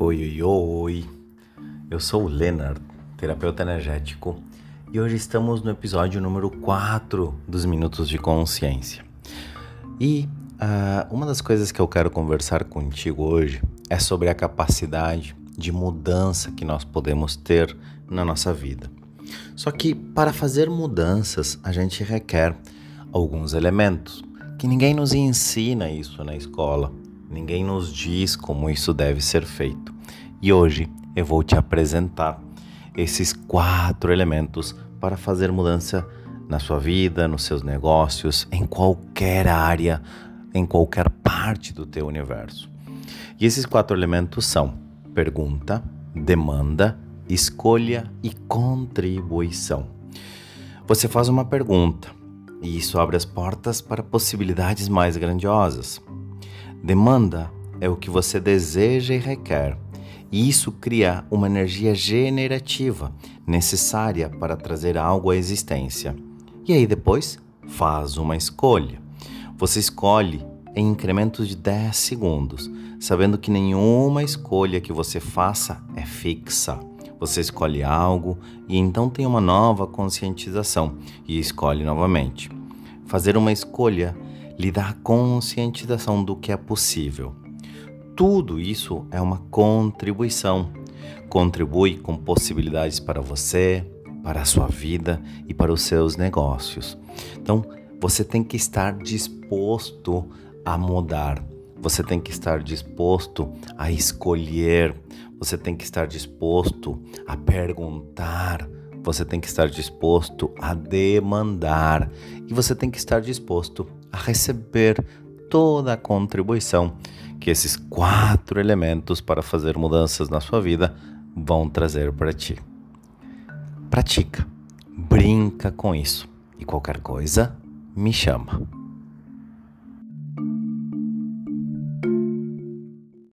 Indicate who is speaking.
Speaker 1: Oi, oi, oi. Eu sou o Leonard, terapeuta energético, e hoje estamos no episódio número 4 dos Minutos de Consciência. E uh, uma das coisas que eu quero conversar contigo hoje é sobre a capacidade de mudança que nós podemos ter na nossa vida. Só que para fazer mudanças, a gente requer alguns elementos que ninguém nos ensina isso na escola Ninguém nos diz como isso deve ser feito. E hoje eu vou te apresentar esses quatro elementos para fazer mudança na sua vida, nos seus negócios, em qualquer área, em qualquer parte do teu universo. E esses quatro elementos são pergunta, demanda, escolha e contribuição. Você faz uma pergunta e isso abre as portas para possibilidades mais grandiosas. Demanda é o que você deseja e requer, e isso cria uma energia generativa necessária para trazer algo à existência. E aí depois faz uma escolha. Você escolhe em incrementos de 10 segundos, sabendo que nenhuma escolha que você faça é fixa. Você escolhe algo e então tem uma nova conscientização e escolhe novamente. Fazer uma escolha lhe dá conscientização do que é possível. Tudo isso é uma contribuição. Contribui com possibilidades para você, para a sua vida e para os seus negócios. Então, você tem que estar disposto a mudar. Você tem que estar disposto a escolher. Você tem que estar disposto a perguntar. Você tem que estar disposto a demandar. E você tem que estar disposto a receber toda a contribuição que esses quatro elementos para fazer mudanças na sua vida vão trazer para ti. Pratica, brinca com isso e qualquer coisa, me chama.